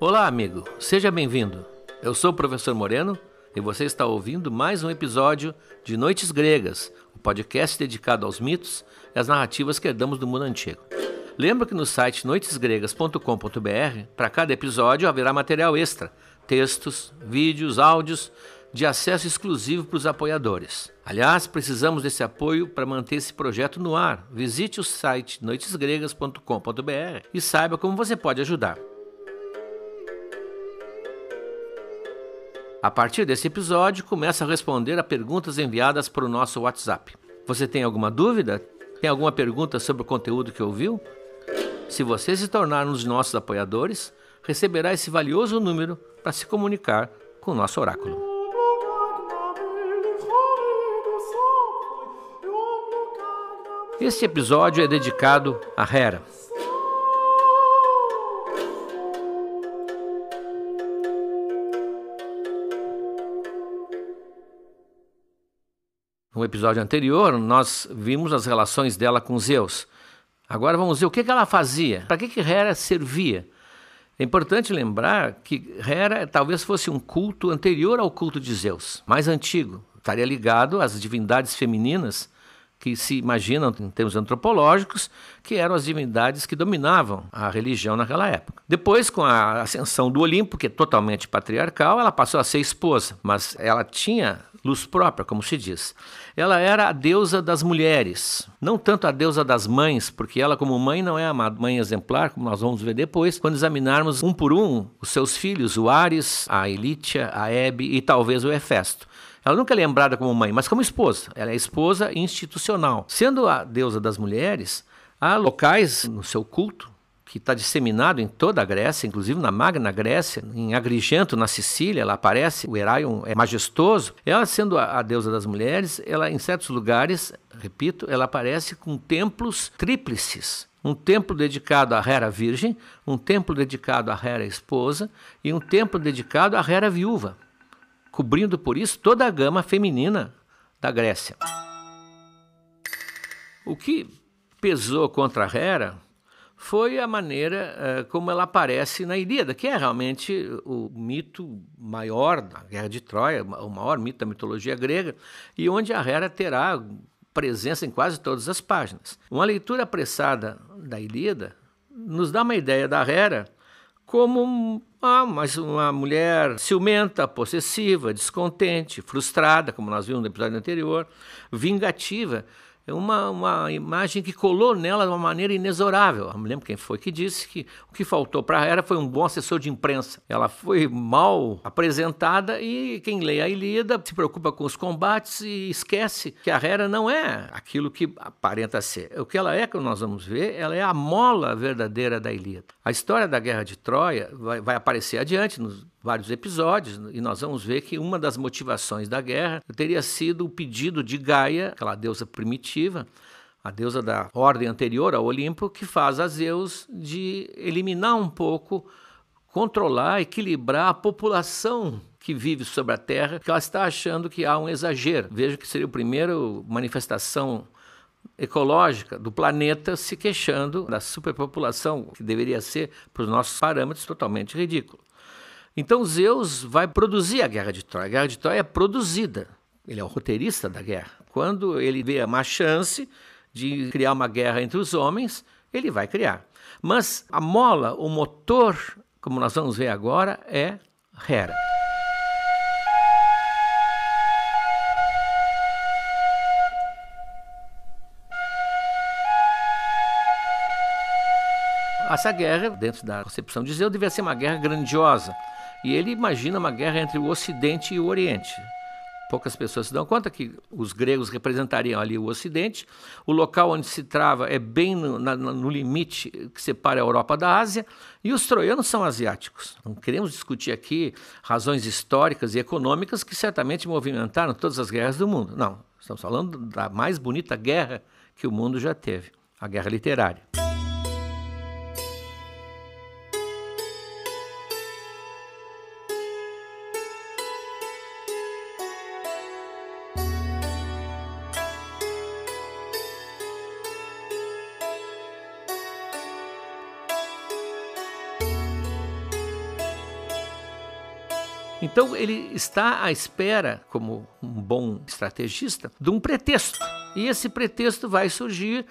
Olá, amigo. Seja bem-vindo. Eu sou o professor Moreno e você está ouvindo mais um episódio de Noites Gregas, o podcast dedicado aos mitos e às narrativas que herdamos do mundo antigo. Lembra que no site noitesgregas.com.br, para cada episódio haverá material extra, textos, vídeos, áudios de acesso exclusivo para os apoiadores. Aliás, precisamos desse apoio para manter esse projeto no ar. Visite o site noitesgregas.com.br e saiba como você pode ajudar. A partir desse episódio, começa a responder a perguntas enviadas para o nosso WhatsApp. Você tem alguma dúvida? Tem alguma pergunta sobre o conteúdo que ouviu? Se você se tornar um dos nossos apoiadores, receberá esse valioso número para se comunicar com o nosso oráculo. Este episódio é dedicado a Hera. No episódio anterior, nós vimos as relações dela com Zeus. Agora vamos ver o que ela fazia, para que, que Hera servia. É importante lembrar que Hera talvez fosse um culto anterior ao culto de Zeus, mais antigo. Estaria ligado às divindades femininas que se imaginam em termos antropológicos que eram as divindades que dominavam a religião naquela época. Depois, com a ascensão do Olimpo, que é totalmente patriarcal, ela passou a ser esposa, mas ela tinha luz própria, como se diz. Ela era a deusa das mulheres, não tanto a deusa das mães, porque ela, como mãe, não é a mãe exemplar, como nós vamos ver depois, quando examinarmos um por um os seus filhos, o Ares, a Elítia, a Hebe e talvez o Hefesto. Ela nunca é lembrada como mãe, mas como esposa. Ela é esposa institucional. Sendo a deusa das mulheres, há locais no seu culto que está disseminado em toda a Grécia, inclusive na Magna Grécia, em Agrigento, na Sicília, ela aparece, o Heraion é majestoso. Ela, sendo a, a, deusa das mulheres, ela em certos lugares, repito, ela aparece com templos tríplices. Um templo dedicado à Hera Virgem, um templo dedicado à Hera Esposa e um templo dedicado à Hera Viúva cobrindo por isso toda a gama feminina da Grécia. O que pesou contra Hera foi a maneira uh, como ela aparece na Ilíada, que é realmente o mito maior da Guerra de Troia, o maior mito da mitologia grega, e onde a Hera terá presença em quase todas as páginas. Uma leitura apressada da Ilíada nos dá uma ideia da Hera como ah, uma mulher ciumenta, possessiva, descontente, frustrada, como nós vimos no episódio anterior, vingativa, uma, uma imagem que colou nela de uma maneira inexorável. Eu me lembro quem foi que disse que o que faltou para ela foi um bom assessor de imprensa. Ela foi mal apresentada e quem lê a Ilíada se preocupa com os combates e esquece que a Hera não é aquilo que aparenta ser. O que ela é, que nós vamos ver, ela é a mola verdadeira da Ilíada. A história da Guerra de Troia vai, vai aparecer adiante nos vários episódios e nós vamos ver que uma das motivações da guerra teria sido o pedido de Gaia, aquela deusa primitiva, a deusa da ordem anterior ao Olimpo, que faz a Zeus de eliminar um pouco, controlar, equilibrar a população que vive sobre a Terra, que ela está achando que há um exagero. Veja que seria a primeira manifestação ecológica do planeta se queixando da superpopulação, que deveria ser, para os nossos parâmetros, totalmente ridículo. Então Zeus vai produzir a Guerra de Troia. A Guerra de Troia é produzida. Ele é o roteirista da guerra. Quando ele vê uma chance de criar uma guerra entre os homens, ele vai criar. Mas a mola, o motor, como nós vamos ver agora, é Hera. Essa guerra, dentro da concepção de Zeus, devia ser uma guerra grandiosa. E ele imagina uma guerra entre o Ocidente e o Oriente. Poucas pessoas se dão conta que os gregos representariam ali o Ocidente. O local onde se trava é bem no, na, no, limite que separa a Europa da Ásia. E os troianos são asiáticos. Não queremos discutir aqui razões históricas e econômicas que certamente movimentaram todas as guerras do mundo. Não, estamos falando da mais bonita guerra que o mundo já teve a guerra literária. Ele está à espera, como um bom estrategista, de um pretexto. E esse pretexto vai surgir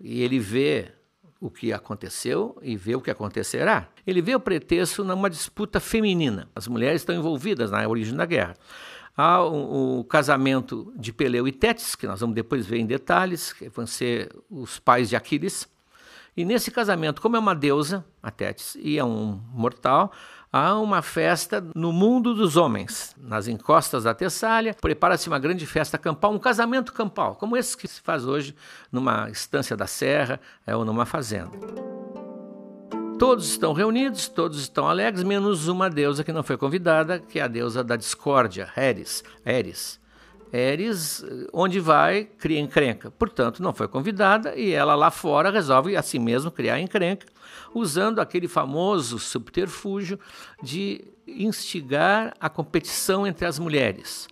e ele vê o que aconteceu e vê o que acontecerá. Ele vê o pretexto numa disputa feminina. As mulheres estão envolvidas na origem da guerra. Há o, o, casamento de Peleu e Tétis, que nós vamos depois ver em detalhes, que vão ser os pais de Aquiles. E nesse casamento, como é uma deusa, a Tétis, e é um mortal, há uma festa no mundo dos homens. Nas encostas da Tessália, prepara-se uma grande festa campal, um casamento campal, como esse que se faz hoje numa estância da serra é, ou numa fazenda. Todos estão reunidos, todos estão alegres, menos uma deusa que não foi convidada, que é a deusa da discórdia, Eris. Eris. Eris, onde vai, cria encrenca. Portanto, não foi convidada e ela lá fora resolve assim mesmo criar encrenca, usando aquele famoso subterfúgio de instigar a competição entre as mulheres.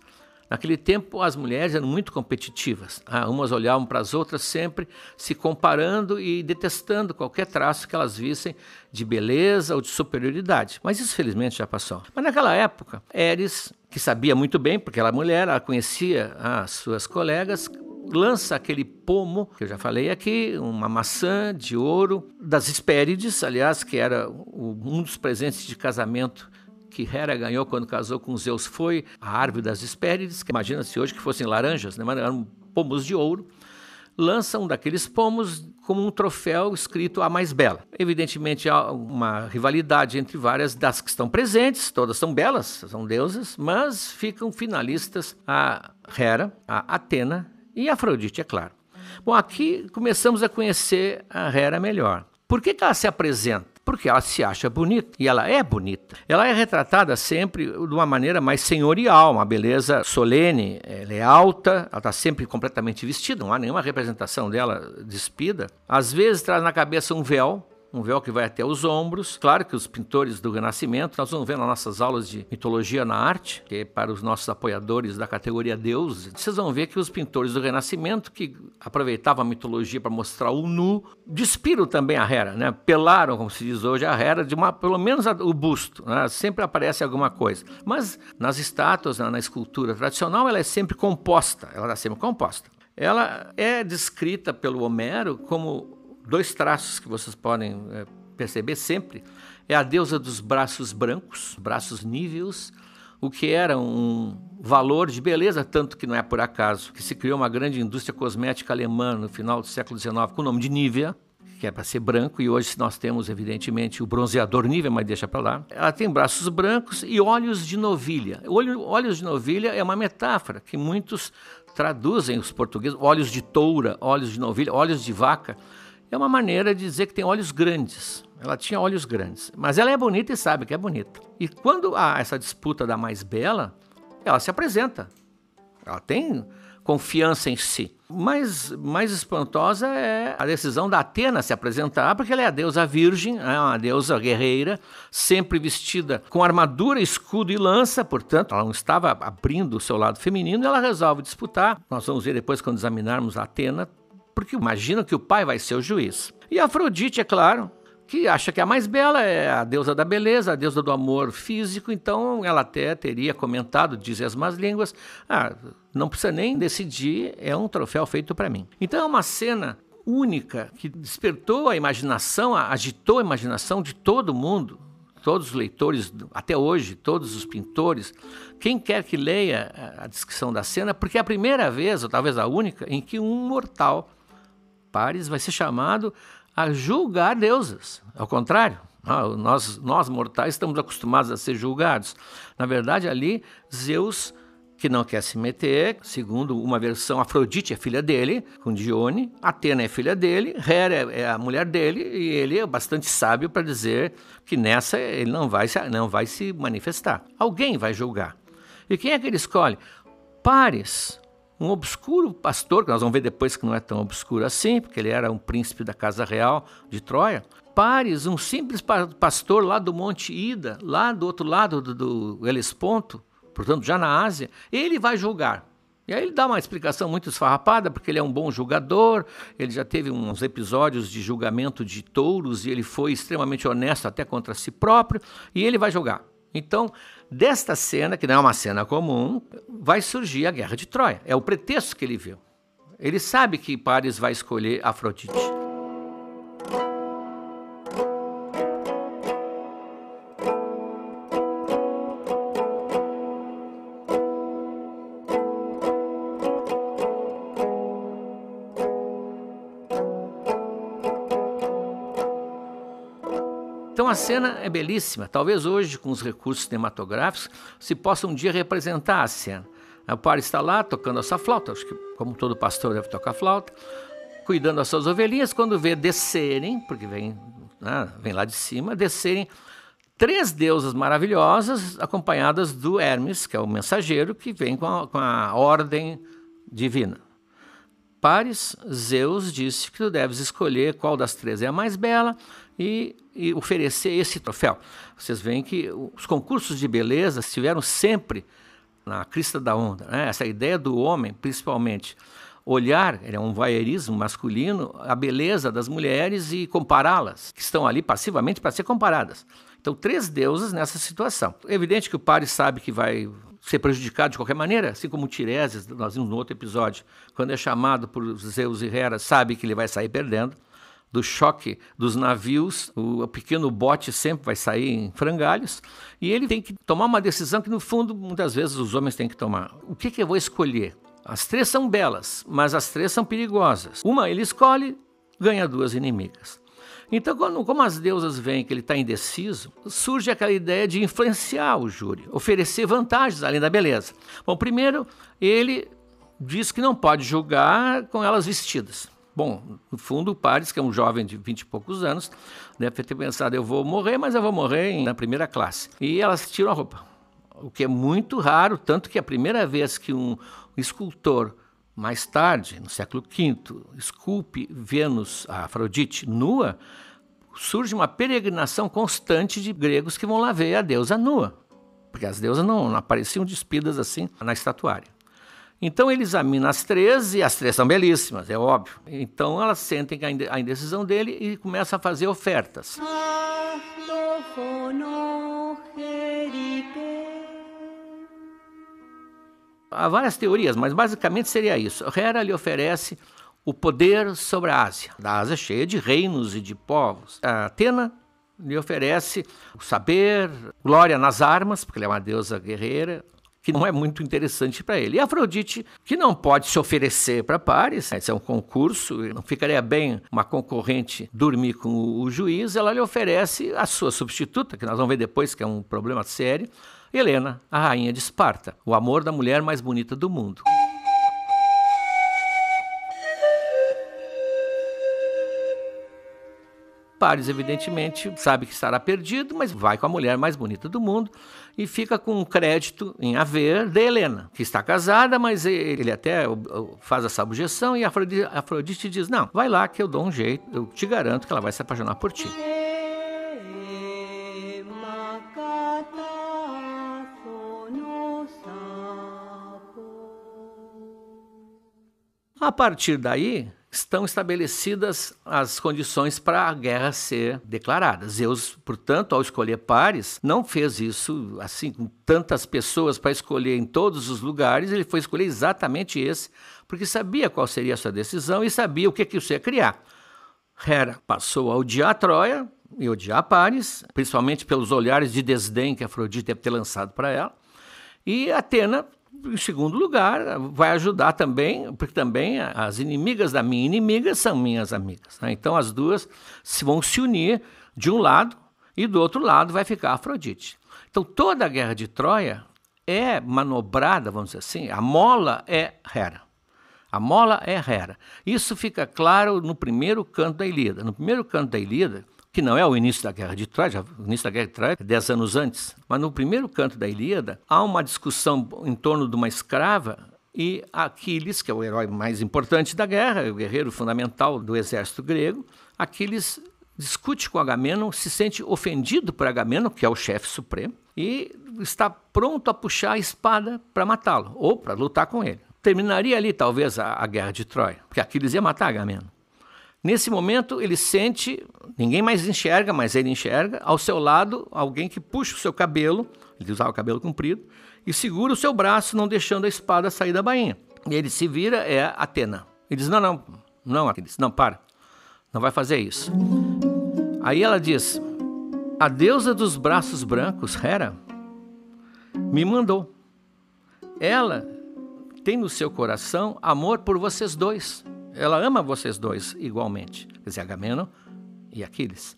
Naquele tempo, as mulheres eram muito competitivas. Ah, umas olhavam para as outras sempre se comparando e detestando qualquer traço que elas vissem de beleza ou de superioridade. Mas isso, felizmente, já passou. Mas naquela época, Eris, que sabia muito bem, porque ela era mulher, ela conhecia as suas colegas, lança aquele pomo, que eu já falei aqui, uma maçã de ouro, das Hespérides, aliás, que era um dos presentes de casamento que Hera ganhou quando casou com Zeus foi a árvore das Hespérides, que imagina-se hoje que fossem laranjas, né? mas eram pomos de ouro, lança um daqueles pomos como um troféu escrito a mais bela. Evidentemente há uma rivalidade entre várias das que estão presentes, todas são belas, são deusas, mas ficam finalistas a Hera, a Atena e a Afrodite, é claro. Bom, aqui começamos a conhecer a Hera melhor. Por que, que ela se apresenta? Porque ela se acha bonita e ela é bonita. Ela é retratada sempre de uma maneira mais senhorial, uma beleza solene. Ela é alta, ela está sempre completamente vestida, não há nenhuma representação dela despida. Às vezes traz na cabeça um véu, um véu que vai até os ombros. Claro que os pintores do Renascimento, nós vamos ver nas nossas aulas de mitologia na arte, que é para os nossos apoiadores da categoria Deus, vocês vão ver que os pintores do Renascimento, que aproveitavam a mitologia para mostrar o nu, despiram também a Hera, né? pelaram, como se diz hoje, a Hera, de uma, pelo menos o busto, né? sempre aparece alguma coisa. Mas nas estátuas, na, na escultura tradicional, ela é sempre composta, ela está sempre composta. Ela é descrita pelo Homero como dois traços que vocês podem é, perceber sempre é a deusa dos braços brancos, braços níveos, o que era um valor de beleza, tanto que não é por acaso que se criou uma grande indústria cosmética alemã no final do século XIX com o nome de Nivea, que é para ser branco, e hoje nós temos, evidentemente, o bronzeador Nivea, mas deixa para lá. Ela tem braços brancos e olhos de novilha. Olho, olhos de novilha é uma metáfora que muitos traduzem, os portugueses, olhos de toura, olhos de novilha, olhos de vaca é uma maneira de dizer que tem olhos grandes. Ela tinha olhos grandes, mas ela é bonita e sabe que é bonita. E quando há essa disputa da mais bela, ela se apresenta. Ela tem confiança em si. Mas mais espantosa é a decisão da Atena se apresentar, porque ela é a deusa virgem, é uma deusa guerreira, sempre vestida com armadura, escudo e lança, portanto, ela não estava abrindo o seu lado feminino, e ela resolve disputar. Nós vamos ver depois, quando examinarmos a Atena, porque imagina que o pai vai ser o juiz. E Afrodite, é claro, que acha que a mais bela é a deusa da beleza, a deusa do amor físico, então ela até teria comentado, dizem as más línguas, ah, não precisa nem decidir, é um troféu feito para mim. Então é uma cena única que despertou a imaginação, agitou a imaginação de todo mundo, todos os leitores, até hoje, todos os pintores, quem quer que leia a descrição da cena, porque é a primeira vez, ou talvez a única, em que um mortal Pares vai ser chamado a julgar deusas. Ao contrário, ah, nós, nós mortais estamos acostumados a ser julgados. Na verdade, ali, Zeus, que não quer se meter, segundo uma versão, Afrodite é filha dele, com Dione, Atena é filha dele, Hera é, é a mulher dele, e ele é bastante sábio para dizer que nessa ele não vai, não vai se manifestar. Alguém vai julgar. E quem é que ele escolhe? Pares, um obscuro pastor, que nós vamos ver depois que não é tão obscuro assim, porque ele era um príncipe da casa real de Troia. Pares, um simples pastor lá do Monte Ida, lá do outro lado do, do Helesponto, portanto já na Ásia, ele vai julgar. E aí ele dá uma explicação muito esfarrapada, porque ele é um bom julgador, ele já teve uns episódios de julgamento de touros e ele foi extremamente honesto até contra si próprio, e ele vai julgar. Então, desta cena, que não é uma cena comum, vai surgir a guerra de Troia. É o pretexto que ele viu. Ele sabe que Paris vai escolher Afrodite. A cena é belíssima. Talvez hoje, com os recursos cinematográficos, se possa um dia representar a cena. O pai está lá tocando a sua flauta, acho que como todo pastor deve tocar flauta, cuidando das suas ovelhinhas, quando vê descerem, porque vem, né, vem lá de cima, descerem três deusas maravilhosas, acompanhadas do Hermes, que é o mensageiro, que vem com a, com a ordem divina. Pares, Zeus disse que tu deves escolher qual das três é a mais bela e, e oferecer esse troféu. Vocês veem que os concursos de beleza estiveram sempre na crista da onda. Né? Essa ideia do homem, principalmente, olhar, é um voyeurismo masculino, a beleza das mulheres e compará-las, que estão ali passivamente para ser comparadas. Então, três deusas nessa situação. É evidente que o Paris sabe que vai ser prejudicado de qualquer maneira, assim como Tiresias, nós vimos no outro episódio, quando é chamado por Zeus e Hera, sabe que ele vai sair perdendo. Do choque dos navios, o pequeno bote sempre vai sair em frangalhos, e ele tem que tomar uma decisão que, no fundo, muitas vezes os homens têm que tomar. O que, que eu vou escolher? As três são belas, mas as três são perigosas. Uma ele escolhe, ganha duas inimigas. Então, quando, como as deusas veem que ele está indeciso, surge aquela ideia de influenciar o júri, oferecer vantagens além da beleza. Bom, primeiro, ele diz que não pode julgar com elas vestidas. Bom, no fundo, o Paris, que é um jovem de vinte e poucos anos, deve ter pensado: eu vou morrer, mas eu vou morrer na primeira classe. E elas tiram a roupa, o que é muito raro, tanto que a primeira vez que um escultor mais tarde, no século V, esculpe Vênus, a Afrodite, nua, surge uma peregrinação constante de gregos que vão lá ver a deusa nua, porque as deusas não, não apareciam despidas assim na estatuária. Então ele examina as três e as três são belíssimas, é óbvio. Então elas sentem a indecisão dele e começam a fazer ofertas. Há várias teorias, mas basicamente seria isso. Hera lhe oferece o poder sobre a Ásia. A Ásia é cheia de reinos e de povos. A Atena lhe oferece o saber, glória nas armas, porque ela é uma deusa guerreira, que não é muito interessante para ele. E Afrodite, que não pode se oferecer para pares, esse é um concurso, não ficaria bem uma concorrente dormir com o juiz, ela lhe oferece a sua substituta, que nós vamos ver depois que é um problema sério, Helena, a rainha de Esparta, o amor da mulher mais bonita do mundo. Evidentemente, sabe que estará perdido, mas vai com a mulher mais bonita do mundo e fica com um crédito em haver de Helena, que está casada, mas ele até faz essa objeção e Afrodite diz: Não, vai lá que eu dou um jeito, eu te garanto que ela vai se apaixonar por ti. A partir daí, estão estabelecidas as condições para a guerra ser declarada. Zeus, portanto, ao escolher pares, não fez isso assim com tantas pessoas para escolher em todos os lugares, ele foi escolher exatamente esse, porque sabia qual seria a sua decisão e sabia o que, que isso ia criar. Hera passou a odiar Troia e odiar Paris, principalmente pelos olhares de desdém que Afrodite deve ter lançado para ela. E Atena em segundo lugar, vai ajudar também, porque também as inimigas da minha inimiga são minhas amigas. Né? Então as duas se vão se unir de um lado e do outro lado vai ficar Afrodite. Então toda a guerra de Troia é manobrada, vamos dizer assim, a mola é Hera. A mola é Hera. Isso fica claro no primeiro canto da Ilíada. No primeiro canto da Ilíada, que não é o início da Guerra de Troia, o início da Guerra de Troia é dez anos antes, mas no primeiro canto da Ilíada há uma discussão em torno de uma escrava e Aquiles, que é o herói mais importante da guerra, o guerreiro fundamental do exército grego, Aquiles discute com Agamenon, se sente ofendido por Agamenon, que é o chefe supremo, e está pronto a puxar a espada para matá-lo, ou para lutar com ele. Terminaria ali, talvez, a, a, guerra de Troia, porque Aquiles ia matar Agamenon. Nesse momento, ele sente, ninguém mais enxerga, mas ele enxerga, ao seu lado, alguém que puxa o seu cabelo, ele usava o cabelo comprido, e segura o seu braço, não deixando a espada sair da bainha. E ele se vira, é Atena. Ele diz: Não, não, não, Aquiles, não, para, não vai fazer isso. Aí ela diz: A deusa dos braços brancos, Hera, me mandou. Ela tem no seu coração amor por vocês dois. Ela ama vocês dois igualmente, quer dizer, Agamemnon e Aquiles.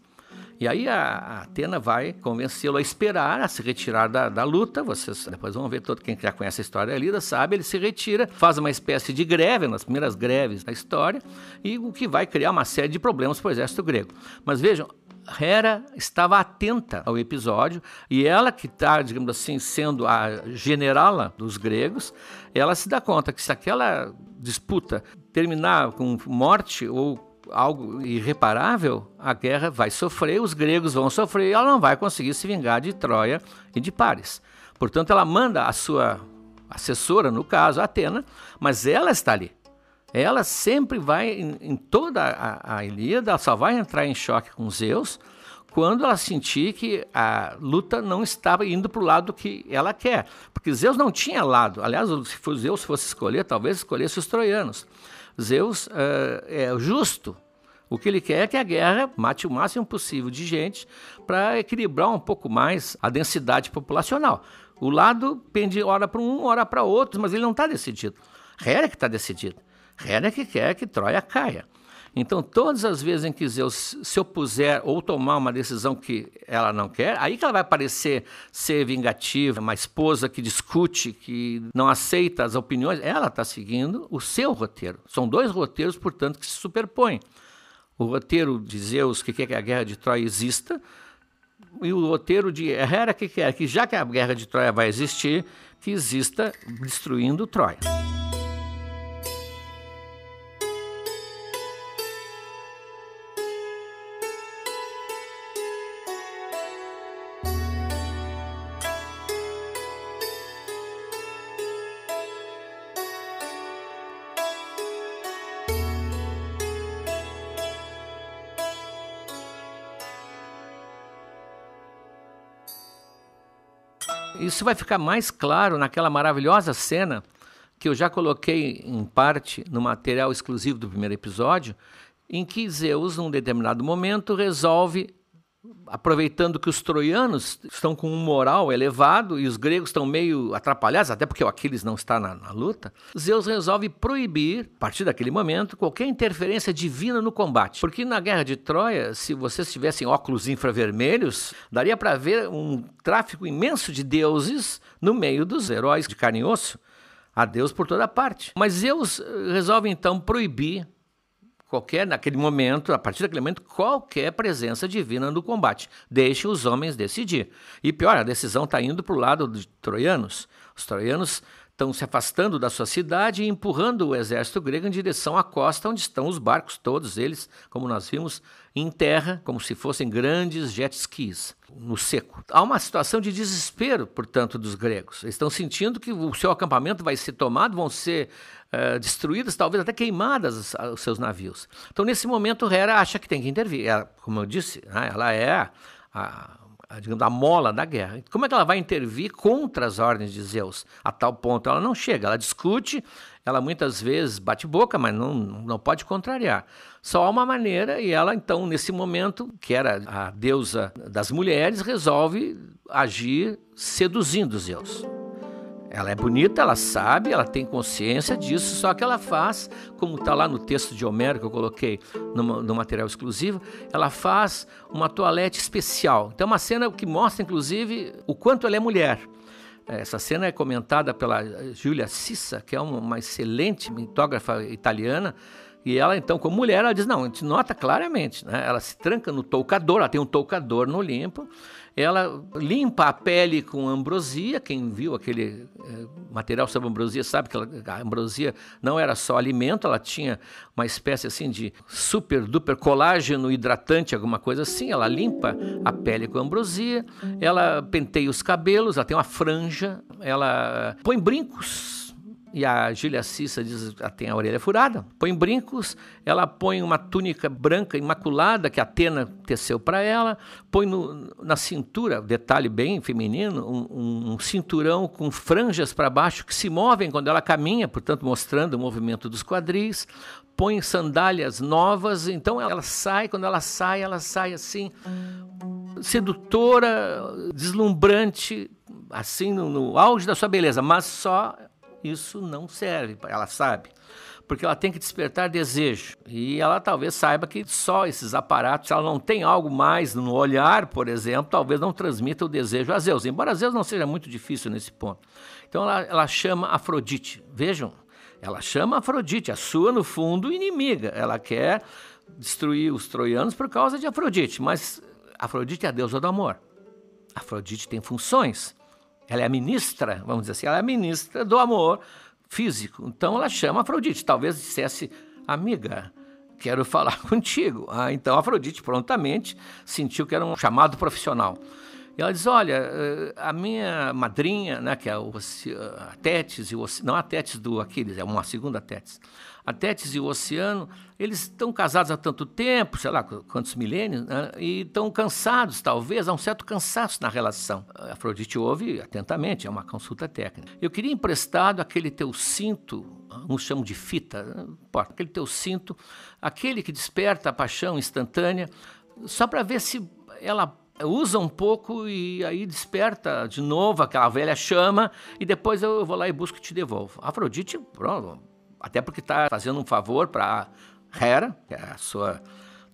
E aí a, Atena vai convencê-lo a esperar, a se retirar da, da, luta. Vocês depois vão ver, todo quem já conhece a história da Lida sabe, ele se retira, faz uma espécie de greve, nas primeiras greves da história, e o que vai criar uma série de problemas para o exército grego. Mas vejam, Hera estava atenta ao episódio e ela, que está, digamos assim, sendo a generala dos gregos, ela se dá conta que se aquela disputa terminar com morte ou algo irreparável, a guerra vai sofrer, os gregos vão sofrer e ela não vai conseguir se vingar de Troia e de Paris. Portanto, ela manda a sua assessora, no caso, Atena, mas ela está ali. Ela sempre vai, em, em toda a, a Ilíada, só vai entrar em choque com Zeus quando ela sentir que a luta não estava indo para o lado que ela quer. Porque Zeus não tinha lado. Aliás, se Zeus fosse escolher, talvez escolhesse os troianos. Zeus uh, é justo. O que ele quer é que a guerra mate o máximo possível de gente para equilibrar um pouco mais a densidade populacional. O lado pende hora para um, hora para outro, mas ele não está decidido. Hera é está decidido. Hera é que quer que Troia caia. Então, todas as vezes em que Zeus se opuser ou tomar uma decisão que ela não quer, aí que ela vai parecer ser vingativa, uma esposa que discute, que não aceita as opiniões, ela está seguindo o seu roteiro. São dois roteiros, portanto, que se superpõem. O roteiro de Zeus, que quer que a guerra de Troia exista, e o roteiro de Hera, que quer que, já que a guerra de Troia vai existir, que exista destruindo Troia. Isso vai ficar mais claro naquela maravilhosa cena que eu já coloquei em parte no material exclusivo do primeiro episódio, em que Zeus, num determinado momento, resolve aproveitando que os troianos estão com um moral elevado e os gregos estão meio atrapalhados, até porque o Aquiles não está na, na, luta, Zeus resolve proibir, a partir daquele momento, qualquer interferência divina no combate. Porque na guerra de Troia, se vocês tivessem óculos infravermelhos, daria para ver um tráfico imenso de deuses no meio dos heróis de carne e osso. Há Deus por toda parte. Mas Zeus resolve então proibir qualquer, naquele momento, a partir daquele momento, qualquer presença divina no combate. Deixe os homens decidir. E pior, a decisão está indo para o lado dos troianos. Os troianos estão se afastando da sua cidade e empurrando o exército grego em direção à costa, onde estão os barcos, todos eles, como nós vimos, em terra, como se fossem grandes jet skis, no seco. Há uma situação de desespero, portanto, dos gregos. Eles estão sentindo que o seu acampamento vai ser tomado, vão ser uh, destruídas, talvez até queimadas os seus navios. Então, nesse momento, Hera acha que tem que intervir. Ela, como eu disse, né, ela é a, a digamos, a mola da guerra. Como é que ela vai intervir contra as ordens de Zeus? A tal ponto ela não chega, ela discute, ela muitas vezes bate boca, mas não, não pode contrariar. Só há uma maneira, e ela então, nesse momento, que era a deusa das mulheres, resolve agir seduzindo Zeus. Ela é bonita, ela sabe, ela tem consciência disso, só que ela faz, como está lá no texto de Homero que eu coloquei no, no, material exclusivo, ela faz uma toalete especial. Então, é uma cena que mostra, inclusive, o quanto ela é mulher. Essa cena é comentada pela Giulia Cissa, que é uma excelente mitógrafa italiana, e ela, então, como mulher, ela diz: não, a gente nota claramente, né? ela se tranca no toucador, ela tem um toucador no limpo, ela limpa a pele com ambrosia. Quem viu aquele é, material sobre ambrosia sabe que a ambrosia não era só alimento, ela tinha uma espécie assim de super duper colágeno hidratante, alguma coisa assim. Ela limpa a pele com ambrosia, ela penteia os cabelos, ela tem uma franja, ela põe brincos e a Gília Cissa diz que ela tem a orelha furada, põe brincos, ela põe uma túnica branca imaculada que Atena teceu para ela, põe no, na cintura, detalhe bem feminino, um, um cinturão com franjas para baixo que se movem quando ela caminha, portanto mostrando o movimento dos quadris, põe sandálias novas, então ela sai, quando ela sai, ela sai assim, sedutora, deslumbrante, assim no, no auge da sua beleza, mas só isso não serve, ela sabe porque ela tem que despertar desejo. E ela talvez saiba que só esses aparatos, se ela não tem algo mais no olhar, por exemplo, talvez não transmita o desejo a Zeus, embora Zeus não seja muito difícil nesse ponto. Então ela, ela chama Afrodite. Vejam, ela chama Afrodite, a sua, no fundo, inimiga. Ela quer destruir os troianos por causa de Afrodite, mas Afrodite é a deusa do amor. Afrodite tem funções. Ela é a ministra, vamos dizer assim, ela é a ministra do amor físico. Então ela chama Afrodite. Talvez dissesse, amiga, quero falar contigo. Ah, então Afrodite prontamente sentiu que era um chamado profissional. E ela diz: Olha, eh, a minha madrinha, né, que é a Tétis, e o, não a Tétis do Aquiles, é uma segunda Tétis. A Tétis e o Oceano, eles estão casados há tanto tempo, sei lá quantos milênios, né, e estão cansados, talvez, há um certo cansaço na relação. A Afrodite ouve atentamente, é uma consulta técnica. Eu queria emprestado aquele teu cinto, uns chamam de fita, importa, aquele teu cinto, aquele que desperta a paixão instantânea, só para ver se ela usa um pouco e aí desperta de novo aquela velha chama e depois eu vou lá e busco e te devolvo. Afrodite, pronto, até porque está fazendo um favor para Hera, que é a sua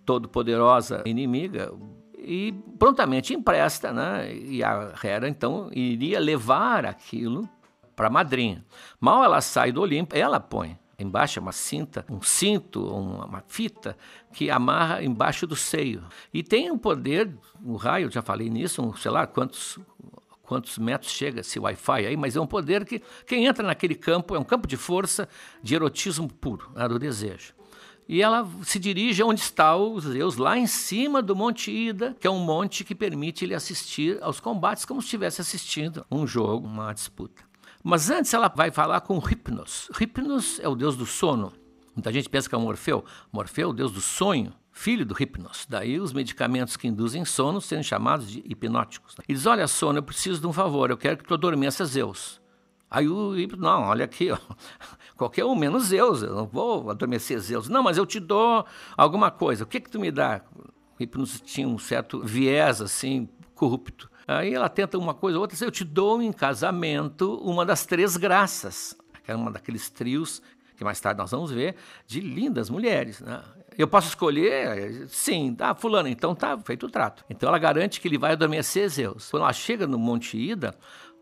todo-poderosa inimiga, e prontamente empresta, né? E a Hera então iria levar aquilo para a madrinha. Mal ela sai do Olimpo, ela põe Embaixo é uma cinta, um cinto, uma fita que amarra embaixo do seio. E tem um poder, o um raio, já falei nisso, um, sei lá quantos quantos metros chega esse Wi-Fi aí, mas é um poder que quem entra naquele campo é um campo de força, de erotismo puro, né, do desejo. E ela se dirige onde está os Zeus, lá em cima do Monte Ida, que é um monte que permite ele assistir aos combates como se estivesse assistindo um jogo, uma disputa. Mas antes ela vai falar com Hypnos. Hypnos é o deus do sono. Muita gente pensa que é o Morfeu. Morfeu o deus do sonho, filho do Hypnos. Daí os medicamentos que induzem sono sendo chamados de hipnóticos. Ele diz, olha, sono, eu preciso de um favor, eu quero que tu adormeça Zeus. Aí o Hypnos, não, olha aqui, ó. qualquer um menos Zeus, eu não vou adormecer Zeus. Não, mas eu te dou alguma coisa, o que que tu me dá? O Hypnos tinha um certo viés, assim, corrupto. Aí ela tenta uma coisa ou outra, eu te dou em casamento uma das três graças, que é uma daqueles trios que mais tarde nós vamos ver, de lindas mulheres. Né? Eu posso escolher? Sim, tá, fulano, então tá feito o trato. Então ela garante que ele vai adormecer Zeus. Quando ela chega no Monte Ida,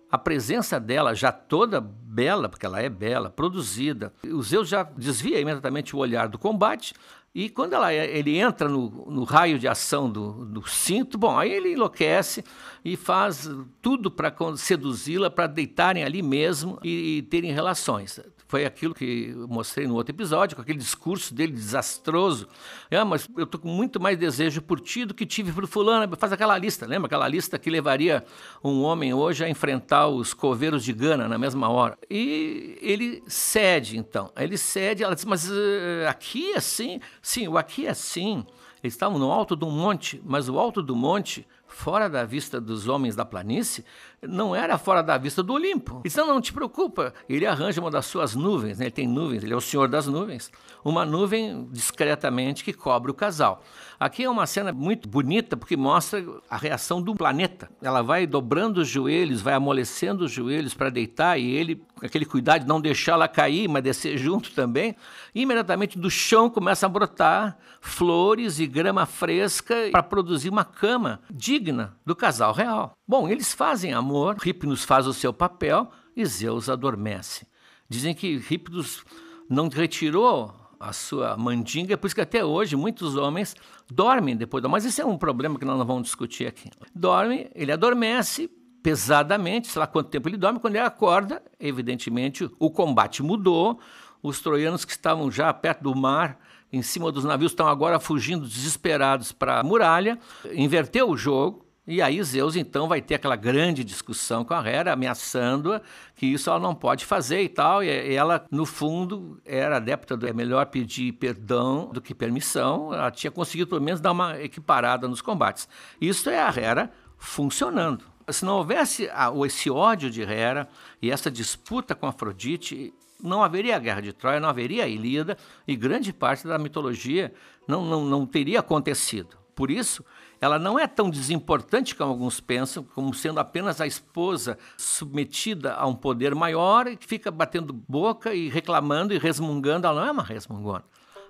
a presença dela já toda bela, porque ela é bela, produzida, o Zeus já desvia imediatamente o olhar do combate, e quando ela, ele entra no, no raio de ação do, do, cinto, bom, aí ele enlouquece e faz tudo para seduzi-la, para deitarem ali mesmo e, e terem relações. Foi aquilo que mostrei no outro episódio, com aquele discurso dele desastroso. Ah, mas eu estou com muito mais desejo por ti do que tive por fulano. Faz aquela lista, lembra? Aquela lista que levaria um homem hoje a enfrentar os coveiros de Gana na mesma hora. E ele cede, então. Ele cede, ela diz, mas uh, aqui é assim? Sim, o aqui é assim. Eles estavam no alto do monte, mas o alto do monte fora da vista dos homens da planície, não era fora da vista do Olimpo. Então não te preocupa, ele arranja uma das suas nuvens, né? ele tem nuvens, ele é o senhor das nuvens, uma nuvem discretamente que cobre o casal. Aqui é uma cena muito bonita porque mostra a reação do planeta. Ela vai dobrando os joelhos, vai amolecendo os joelhos para deitar e ele, com aquele cuidado de não deixá-la cair, mas descer junto também, e imediatamente do chão começa a brotar flores e grama fresca para produzir uma cama digna do casal real. Bom, eles fazem amor, Hipnos faz o seu papel e Zeus adormece. Dizem que Hipnos não retirou a sua mandinga, por isso que até hoje muitos homens dormem depois do. Mas isso é um problema que nós não vamos discutir aqui. Dorme, ele adormece pesadamente, sei lá quanto tempo ele dorme, quando ele acorda, evidentemente o combate mudou, os troianos que estavam já perto do mar, em cima dos navios, estão agora fugindo desesperados para a muralha, inverteu o jogo, E aí Zeus então vai ter aquela grande discussão com a Hera, ameaçando-a que isso ela não pode fazer e tal. E ela, no fundo, era adepta do é melhor pedir perdão do que permissão. Ela tinha conseguido pelo menos dar uma equiparada nos combates. Isso é a Hera funcionando. Se não houvesse esse ódio de Hera e essa disputa com Afrodite, não haveria a Guerra de Troia, não haveria a Ilíada e grande parte da mitologia não, não, não teria acontecido. Por isso, ela não é tão desimportante como alguns pensam, como sendo apenas a esposa submetida a um poder maior e que fica batendo boca e reclamando e resmungando. Ela não é uma resmungona.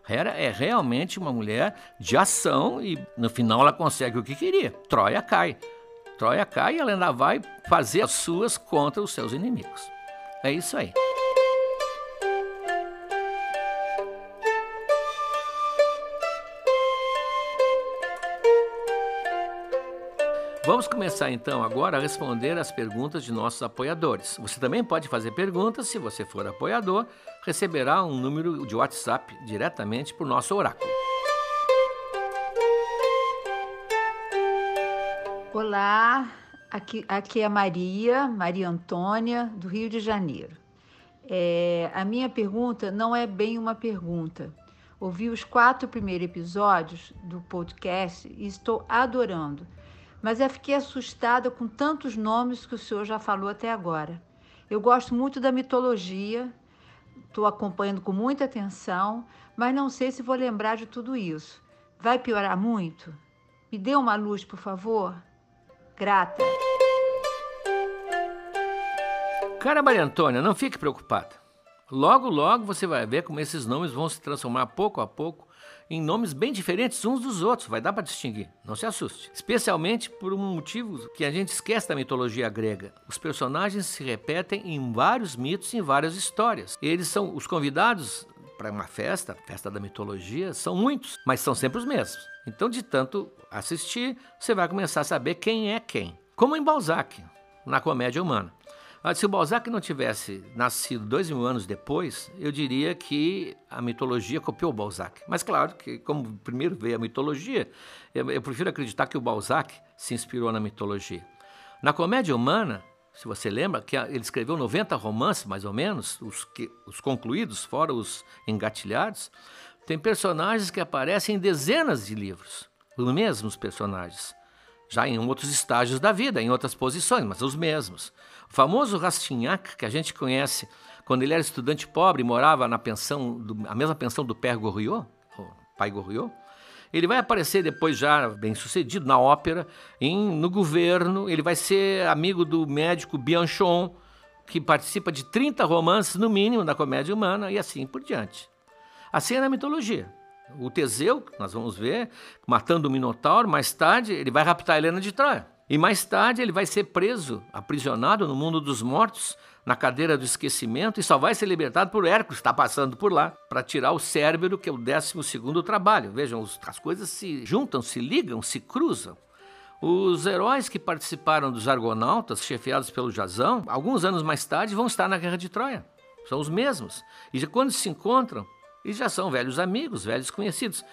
Hera é realmente uma mulher de ação e no final ela consegue o que queria. Troia cai. Troia cai e ela ainda vai fazer as suas contra os seus inimigos. É isso aí. Vamos começar então agora a responder as perguntas de nossos apoiadores. Você também pode fazer perguntas, se você for apoiador, receberá um número de WhatsApp diretamente para o nosso oráculo. Olá, aqui, aqui é a Maria, Maria Antônia, do Rio de Janeiro. É, a minha pergunta não é bem uma pergunta. Ouvi os quatro primeiros episódios do podcast e estou adorando mas eu fiquei assustada com tantos nomes que o senhor já falou até agora. Eu gosto muito da mitologia, estou acompanhando com muita atenção, mas não sei se vou lembrar de tudo isso. Vai piorar muito? Me dê uma luz, por favor? Grata. Cara Maria Antônia, não fique preocupada. Logo, logo você vai ver como esses nomes vão se transformar pouco a pouco em nomes bem diferentes uns dos outros, vai dar para distinguir, não se assuste. Especialmente por um motivo que a gente esquece da mitologia grega. Os personagens se repetem em vários mitos e em várias histórias. Eles são os convidados para uma festa, festa da mitologia, são muitos, mas são sempre os mesmos. Então, de tanto assistir, você vai começar a saber quem é quem. Como em Balzac, na comédia humana. Se o Balzac não tivesse nascido dois mil anos depois, eu diria que a mitologia copiou o Balzac. Mas claro que, como primeiro veio a mitologia, eu, eu prefiro acreditar que o Balzac se inspirou na mitologia. Na comédia humana, se você lembra, que ele escreveu 90 romances, mais ou menos, os, que, os concluídos, fora os engatilhados, tem personagens que aparecem em dezenas de livros, os mesmos personagens, já em outros estágios da vida, em outras posições, mas os mesmos. O famoso Rastignac, que a gente conhece quando ele era estudante pobre e morava na pensão, do, a mesma pensão do Père Goriot, o pai Goriot, ele vai aparecer depois já bem sucedido na ópera, em, no governo, ele vai ser amigo do médico Bianchon, que participa de 30 romances no mínimo da comédia humana e assim por diante. Assim é na mitologia. O Teseu, nós vamos ver, matando o Minotauro, mais tarde ele vai raptar Helena de Troia. E mais tarde ele vai ser preso, aprisionado no mundo dos mortos, na cadeira do esquecimento, e só vai ser libertado por Hércules, está passando por lá, para tirar o cérebro, que é o décimo segundo trabalho. Vejam, as coisas se juntam, se ligam, se cruzam. Os heróis que participaram dos Argonautas, chefiados pelo Jazão, alguns anos mais tarde vão estar na Guerra de Troia. São os mesmos. E quando se encontram, eles já são velhos amigos, velhos conhecidos.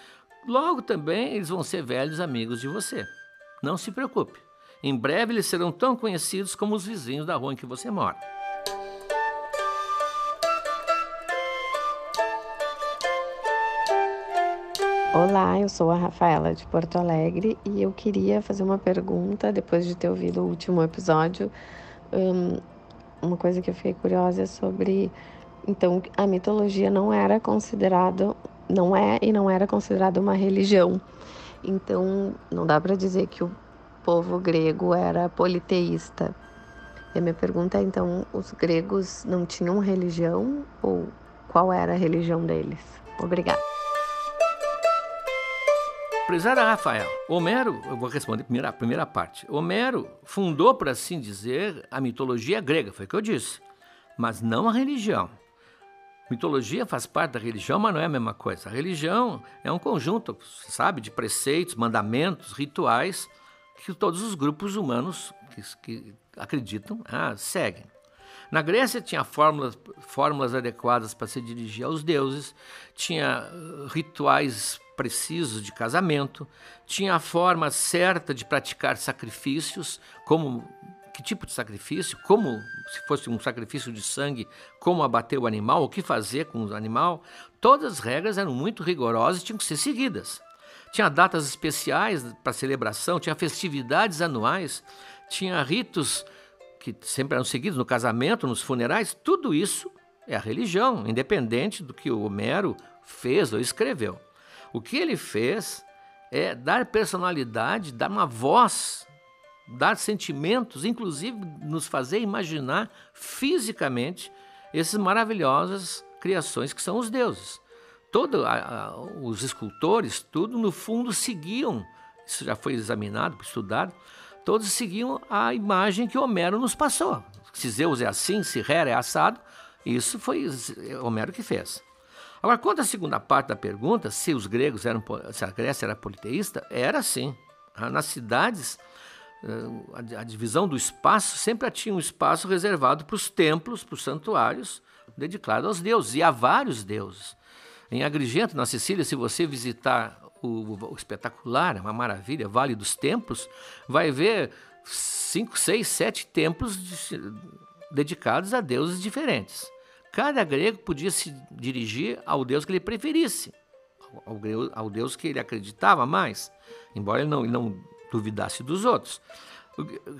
Logo também eles vão ser velhos amigos de você. Não se preocupe. Em breve eles serão tão conhecidos como os vizinhos da rua em que você mora. Olá, eu sou a Rafaela de Porto Alegre e eu queria fazer uma pergunta depois de ter ouvido o último episódio. Um, uma coisa que eu fiquei curiosa é sobre. Então, a mitologia não era considerada, não é e não era considerada uma religião. Então, não dá para dizer que o povo grego era politeísta. E a minha pergunta é então, os gregos não tinham religião ou qual era a religião deles? Obrigada. Prezada Rafael, Homero, eu vou responder a primeira, a primeira parte. Homero fundou, por assim dizer, a mitologia grega, foi o que eu disse, mas não a religião. Mitologia faz parte da religião, mas não é a mesma coisa. A religião é um conjunto, sabe, de preceitos, mandamentos, rituais que todos os grupos humanos que, que acreditam ah, seguem. Na Grécia tinha fórmulas, fórmulas adequadas para se dirigir aos deuses, tinha uh, rituais precisos de casamento, tinha a forma certa de praticar sacrifícios, como que tipo de sacrifício, como se fosse um sacrifício de sangue, como abater o animal, o que fazer com o animal. Todas as regras eram muito rigorosas e tinham que ser seguidas. Tinha datas especiais para celebração, tinha festividades anuais, tinha ritos que sempre eram seguidos no casamento, nos funerais, tudo isso é a religião, independente do que o Homero fez ou escreveu. O que ele fez é dar personalidade, dar uma voz, dar sentimentos, inclusive nos fazer imaginar fisicamente essas maravilhosas criações que são os deuses. Todos os escultores, tudo no fundo seguiam, isso já foi examinado, estudado, todos seguiam a imagem que Homero nos passou. Se Zeus é assim, se Hera é assado, isso foi Homero que fez. Agora, quanto à segunda parte da pergunta, se os gregos eram, se a Grécia era politeísta, era sim. Ah, nas cidades, a divisão do espaço sempre tinha um espaço reservado para os templos, para os santuários, dedicado aos deuses, e a vários deuses. Em Agrigento, na Sicília, se você visitar o, o espetacular, uma maravilha, Vale dos Templos, vai ver cinco, seis, sete templos de, dedicados a deuses diferentes. Cada grego podia se dirigir ao deus que ele preferisse, ao, ao deus que ele acreditava mais, embora ele não, ele não duvidasse dos outros.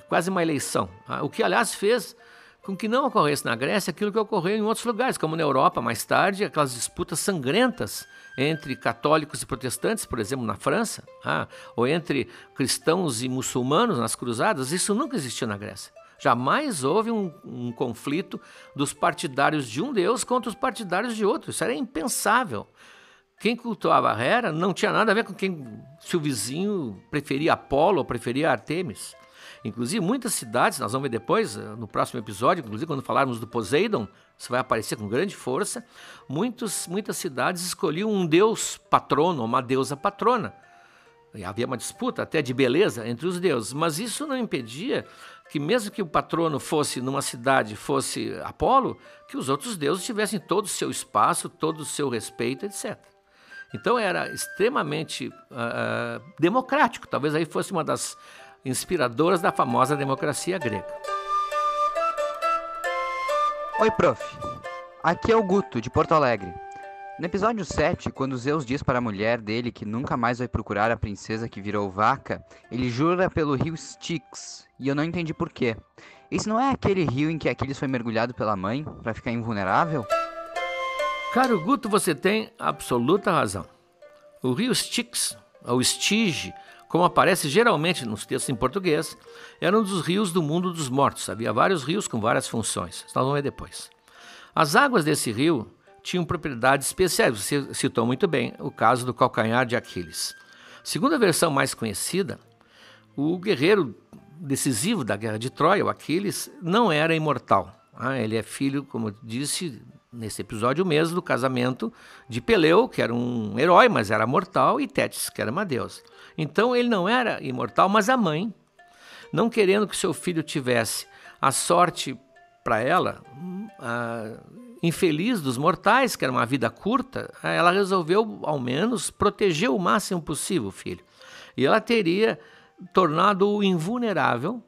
Quase uma eleição. Ah, o que, aliás, fez com que não ocorresse na Grécia aquilo que ocorreu em outros lugares, como na Europa mais tarde, aquelas disputas sangrentas entre católicos e protestantes, por exemplo, na França, ah, ou entre cristãos e muçulmanos nas cruzadas, isso nunca existiu na Grécia. Jamais houve um, um, conflito dos partidários de um Deus contra os partidários de outro. Isso era impensável. Quem cultuava Hera não tinha nada a ver com quem, se o vizinho preferia Apolo ou preferia Artemis. Inclusive, muitas cidades, nós vamos ver depois, eh, no próximo episódio, inclusive quando falarmos do Poseidon, isso vai aparecer com grande força. Muitos, muitas cidades escolhiam um deus patrono, uma deusa patrona. E havia uma disputa até de beleza entre os deuses, mas isso não impedia que mesmo que o patrono fosse numa cidade, fosse Apolo, que os outros deuses tivessem todo o seu espaço, todo o seu respeito, etc. Então era extremamente uh, democrático, talvez aí fosse uma das inspiradoras da famosa democracia grega. Oi, prof. Aqui é o Guto, de Porto Alegre. No episódio 7, quando Zeus diz para a mulher dele que nunca mais vai procurar a princesa que virou vaca, ele jura pelo rio Styx, e eu não entendi por quê. Esse não é aquele rio em que Aquiles foi mergulhado pela mãe para ficar invulnerável? Caro Guto, você tem absoluta razão. O rio Styx, ou Stige, como aparece geralmente nos textos em português, era um dos rios do mundo dos mortos. Havia vários rios com várias funções. Nós vamos ver depois. As águas desse rio tinham propriedades especiais. Você citou muito bem o caso do calcanhar de Aquiles. Segundo a versão mais conhecida, o guerreiro decisivo da guerra de Troia, o Aquiles, não era imortal. Ah, ele é filho, como disse nesse episódio mesmo, do casamento de Peleu, que era um herói, mas era mortal, e Tétis, que era uma deusa. Então ele não era imortal, mas a mãe, não querendo que seu filho tivesse a sorte para ela, infeliz dos mortais, que era uma vida curta, ela resolveu, ao menos, proteger o máximo possível o filho. E ela teria tornado-o invulnerável,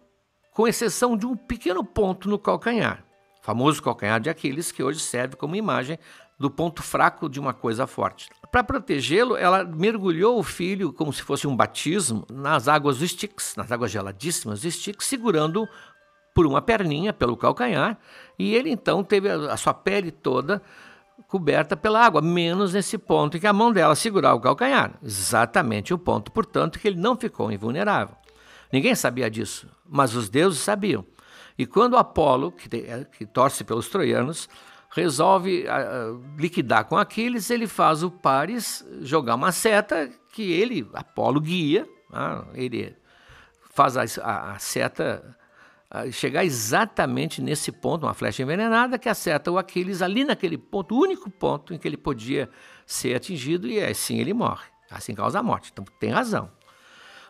com exceção de um pequeno ponto no calcanhar, famoso calcanhar de Aquiles, que hoje serve como imagem do ponto fraco de uma coisa forte. Para protegê-lo, ela mergulhou o filho como se fosse um batismo nas águas do Styx, nas águas geladíssimas do Styx, segurando por uma perninha, pelo calcanhar, e ele então teve a, sua pele toda coberta pela água, menos nesse ponto em que a mão dela segurava o calcanhar. Exatamente o ponto, portanto, que ele não ficou invulnerável. Ninguém sabia disso, mas os deuses sabiam. E quando Apolo, que, é, que torce pelos troianos, resolve uh, liquidar com Aquiles, ele faz o Paris jogar uma seta que ele, Apolo, guia, uh, ele faz a, a, a seta chegar exatamente nesse ponto, uma flecha envenenada que acerta o Aquiles ali naquele ponto, o único ponto em que ele podia ser atingido e assim ele morre. Assim causa a morte. Então tem razão.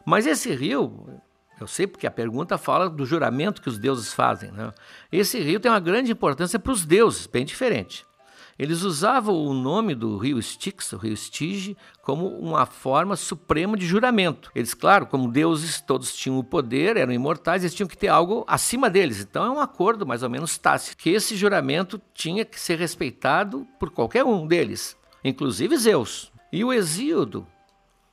Mas esse rio, eu sei porque a pergunta fala do juramento que os deuses fazem. Né? Esse rio tem uma grande importância para os deuses, bem diferente. Eles usavam o nome do rio Styx, o rio Stige, como uma forma suprema de juramento. Eles, claro, como deuses, todos tinham o poder, eram imortais, eles tinham que ter algo acima deles. Então é um acordo mais ou menos tácito, que esse juramento tinha que ser respeitado por qualquer um deles, inclusive Zeus. E o Exíodo,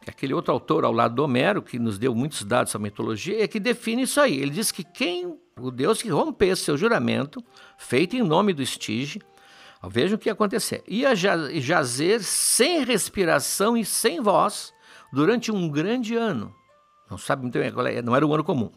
é aquele outro autor ao lado do Homero, que nos deu muitos dados sobre mitologia, é que define isso aí. Ele diz que quem, o Deus que rompesse seu juramento, feito em nome do Estige, Vejam o que ia acontecer. Ia jazer sem respiração e sem voz durante um grande ano. Não sabe muito bem qual é, não era um ano comum.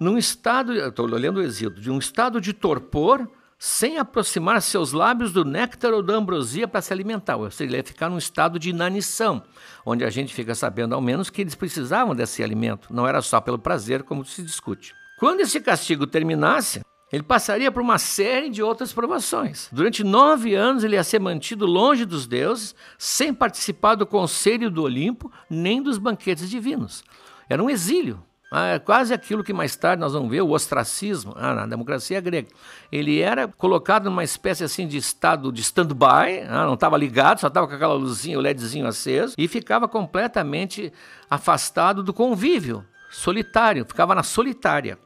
Num estado, estou olhando o exílio, de um estado de torpor, sem aproximar seus lábios do néctar ou da ambrosia para se alimentar. Ou seja, ele ia ficar num estado de inanição, onde a gente fica sabendo ao menos que eles precisavam desse alimento, não era só pelo prazer, como se discute. Quando esse castigo terminasse, ele passaria por uma série de outras provações. Durante nove anos ele ia ser mantido longe dos deuses, sem participar do conselho do Olimpo, nem dos banquetes divinos. Era um exílio. É quase aquilo que mais tarde nós vamos ver, o ostracismo, ah, na democracia grega. Ele era colocado numa espécie assim de estado de stand-by, ah, não estava ligado, só estava com aquela luzinha, o LEDzinho aceso, e ficava completamente afastado do convívio, solitário, ficava na solitária.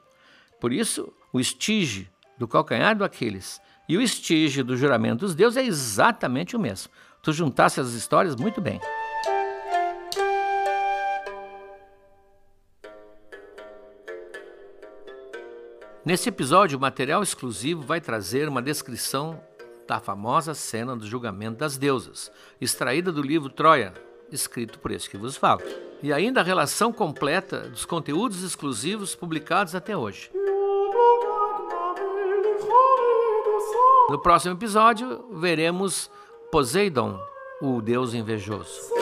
Por isso, o estige do calcanhar do Aquiles e o estige do juramento dos deuses é exatamente o mesmo. Tu juntasse as histórias muito bem. Nesse episódio, o material exclusivo vai trazer uma descrição da famosa cena do julgamento das deusas, extraída do livro Troia, escrito por esse que vos falo, e ainda a relação completa dos conteúdos exclusivos publicados até hoje. No próximo episódio, veremos Poseidon, o deus invejoso.